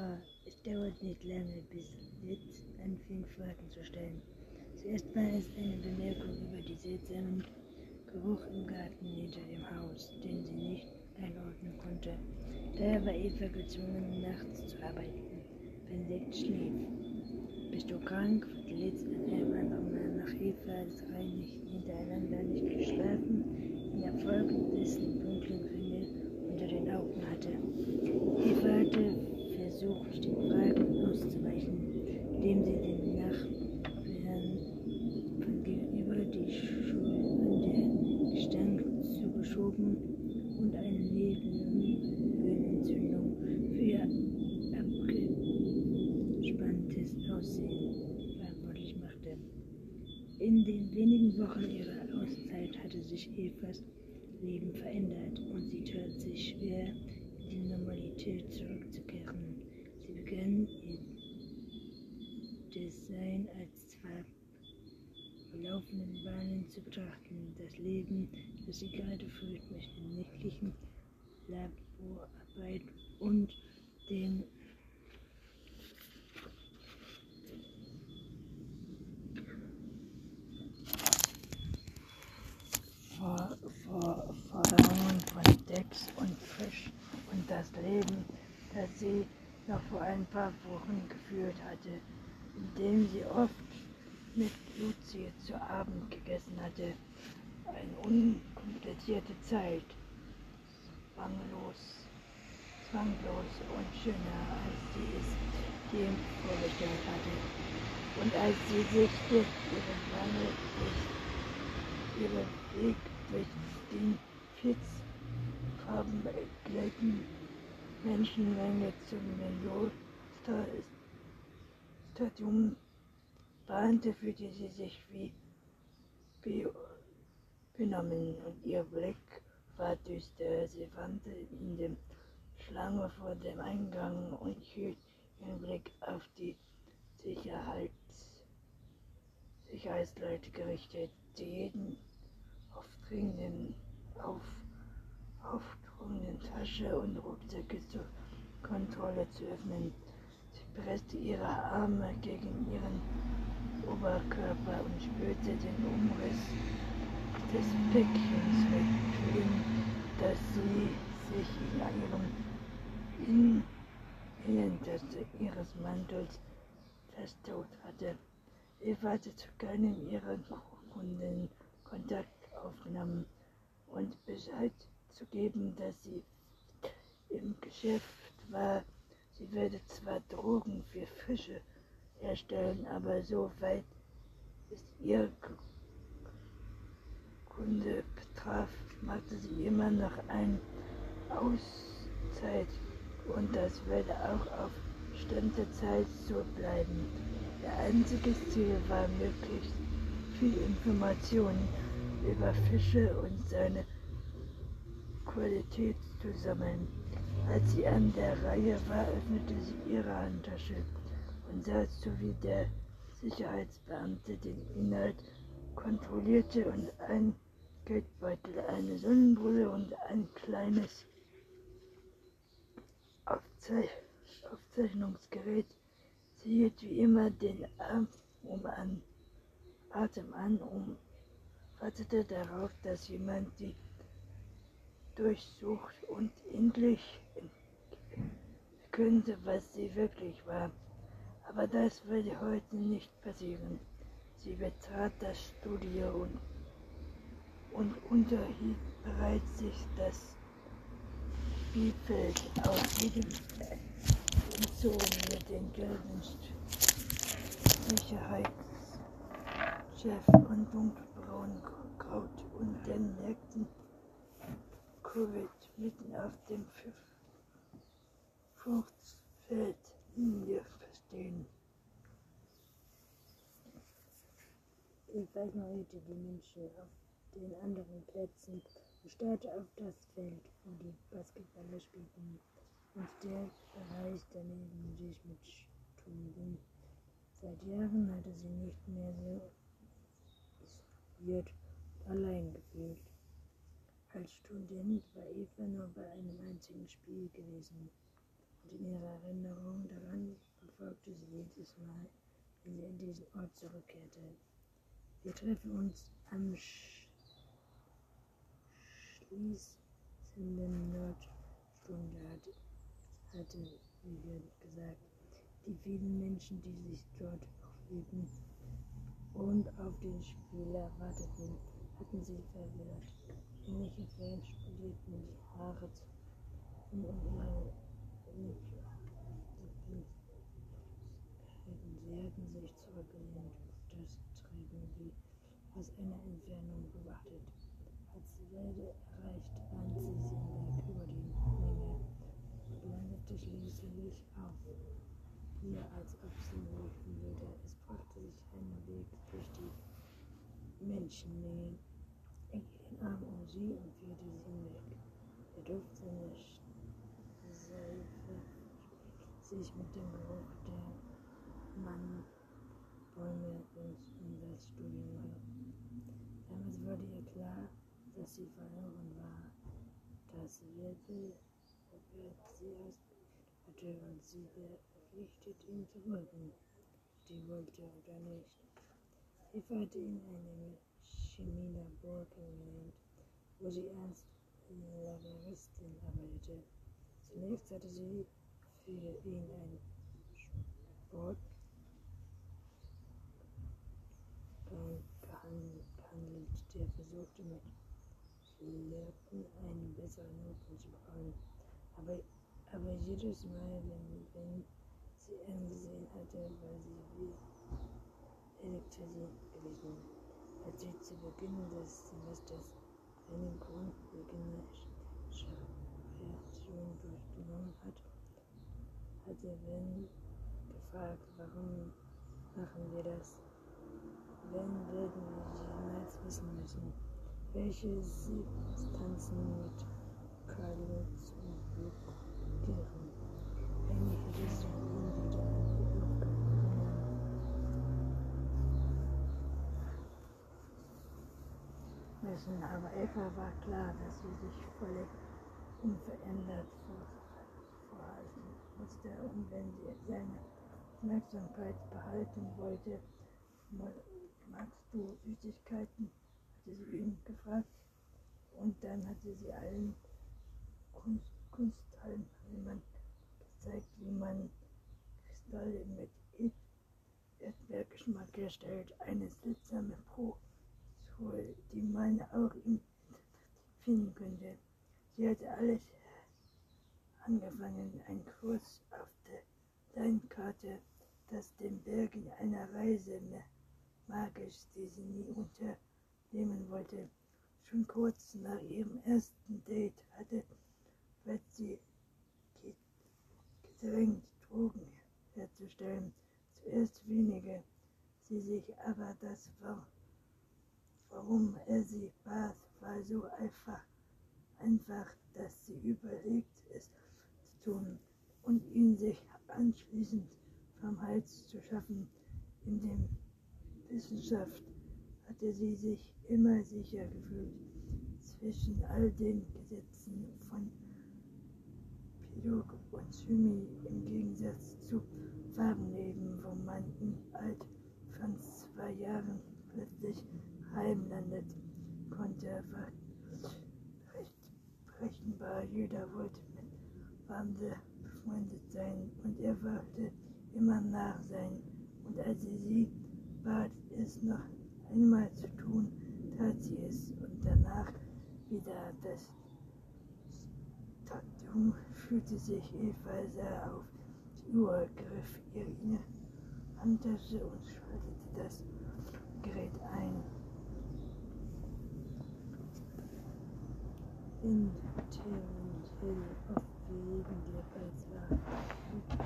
Eva, es dauert nicht lange, bis Litz anfing, Fragen zu stellen. Zuerst war es eine Bemerkung über den seltsamen Geruch im Garten hinter dem Haus, den sie nicht einordnen konnte. Daher war Eva gezwungen, nachts zu arbeiten, wenn Litz schlief. Bist du krank? fragte Litz an einem anderen Mal nach Eva, als Nächte hintereinander nicht geschlafen, in der Folge dessen dunklen Ringe unter den Augen hatte. Eva hatte versucht, den Fragen auszuweichen, indem sie den Nachbarn von gegenüber die der Gestank zugeschoben und eine Nebenhöhlenentzündung für ihr abgespanntes Aussehen verantwortlich machte. In den wenigen Wochen ihrer Auszeit hatte sich Evas Leben verändert und sie tat sich schwer, in die Normalität zurückzukehren. Sie begann ihr Design als zwei laufenden Bahnen zu betrachten. Das Leben, das sie gerade führt, mit der nächtlichen Laborarbeit und dem Vor- Vor- Forderungen von Dex und Fisch und das Leben, das sie noch vor ein paar Wochen geführt hatte, indem sie oft mit Lucie zu Abend gegessen hatte. Eine unkomplizierte Zeit, zwanglos, zwanglos und schöner, als sie es je vorgestellt hatte. Und als sie sich ihren Wandel durch ihren Weg durch den Fitzfarben gleichen Menschenmenge zum Melodstadium bahnte, fühlte sie sich wie be benommen und ihr Blick war düster. Sie wandte in der Schlange vor dem Eingang und hielt ihren Blick auf die Sicherheits Sicherheitsleute gerichtet, die jeden aufdringenden, auf, aufdringenden Tasche und Rucksäcke zur Kontrolle zu öffnen. Presste ihre Arme gegen ihren Oberkörper und spürte den Umriss des Päckchens mitfühlen, das sie sich in ihrem in Innentasche ihres Mantels festtot hatte. Eva hatte zu keinem ihrer Kunden Kontakt aufgenommen und Bescheid zu geben, dass sie im Geschäft war. Sie werde zwar Drogen für Fische herstellen, aber so weit es ihr Kunde betraf, machte sie immer noch eine Auszeit und das werde auch auf bestimmte Zeit so bleiben. Ihr einziges Ziel war, möglichst viel Informationen über Fische und seine Qualität zu sammeln. Als sie an der Reihe war, öffnete sie ihre Handtasche und sah zu, wie der Sicherheitsbeamte den Inhalt kontrollierte und ein Geldbeutel, eine Sonnenbrille und ein kleines Aufzei Aufzeichnungsgerät. Sie hielt wie immer den Arm um an, Atem an und wartete darauf, dass jemand sie durchsucht und endlich könnte, was sie wirklich war. Aber das würde heute nicht passieren. Sie betrat das Studio und, und unterhielt bereits sich das Spielfeld aus jedem entzogen mit den gelben Sicherheitschef und dunkelbraunen Kraut und den nackten Covid mitten auf dem Fruchtfeld Linie stehen. Eva ignorierte die Menschen auf den anderen Plätzen und starrte auf das Feld, wo die Basketballer spielten und der Bereich daneben sich mit Stunden. Seit Jahren hatte sie nicht mehr so isoliert allein gefühlt. Als Student war Eva nur bei einem einzigen Spiel gewesen und in ihrer Erinnerung jedes Mal, wenn sie an diesen Ort zurückkehrte. Wir treffen uns am Sch schließenden Nordstunde, hatte Vivian gesagt. Die vielen Menschen, die sich dort aufhielten und auf den Spieler warteten, hatten sie verwirrt. Ähnliche Fans studierten die Haare und ihre Sie hatten sich zurückgelehnt das Treiben wie aus einer Entfernung beobachtet. Als die Welle erreicht, bahnt sie sich hinweg über die Menge und landete schließlich auf ihr, als ob sie rufen würde. Es brachte sich einen Weg durch die Menschenmenge. Er hielt den Arm um sie und führte sie hinweg. Der Duft seiner Seife sich mit dem Geruch der Mann Bäume in das Studium war. Damals wurde ihr klar, dass sie verloren war. Das Wirbel sie ausbildet hatte und sie verpflichtet, ihn zu folgen. Die wollte oder nicht. Eva hatte in einem Chemielabor kennengelernt, wo sie als Laboristin arbeitete. Zunächst hatte sie ihn ein Sport gehandelt, der versuchte mit Flirten eine bessere Noten zu bekommen. Aber, aber jedes Mal, wenn, wenn sie angesehen hatte, war sie wie Elektrisierend gewesen. Als sie zu Beginn des Semesters einen grundlegende Reaktion durchgenommen hat, hatte Ben gefragt, warum machen wir das? Wenn würden wir jemals wissen müssen, welche Substanzen mit und blockieren. Hättest du ihn wieder müssen, aber Eva war klar, dass sie sich völlig unverändert verhalten und wenn sie seine Aufmerksamkeit behalten wollte, magst du Süßigkeiten? hatte sie ihn gefragt. Und dann hatte sie allen Kunst, Kunstteilnehmern gezeigt, wie man Kristalle mit Erdbeergeschmack herstellt. Eine seltsame Probe, die man auch im finden könnte. Sie hatte alles angefangen, ein Kurs auf der Landkarte, das den Bergen einer Reise magisch, die sie nie unternehmen wollte. Schon kurz nach ihrem ersten Date hatte Betsy gedrängt, Drogen herzustellen. Zuerst wenige, sie sich aber das war, warum er sie bat, war so einfach, einfach, dass sie überlegt, zu tun und ihn sich anschließend vom Hals zu schaffen, in dem Wissenschaft hatte sie sich immer sicher gefühlt. Zwischen all den Gesetzen von Pilog und Chemie im Gegensatz zu Farbenleben, wo man im Alt von zwei Jahren plötzlich heimlandet, konnte war recht berechenbar. Jeder wollte Wandel befreundet sein und er wollte immer nach sein. Und als sie sie bat, es noch einmal zu tun, tat sie es und danach wieder das Tattoo fühlte sich Eva sah auf die Uhr, griff ihre Handtasche und schaltete das Gerät ein. In Terence Hill auf Wegen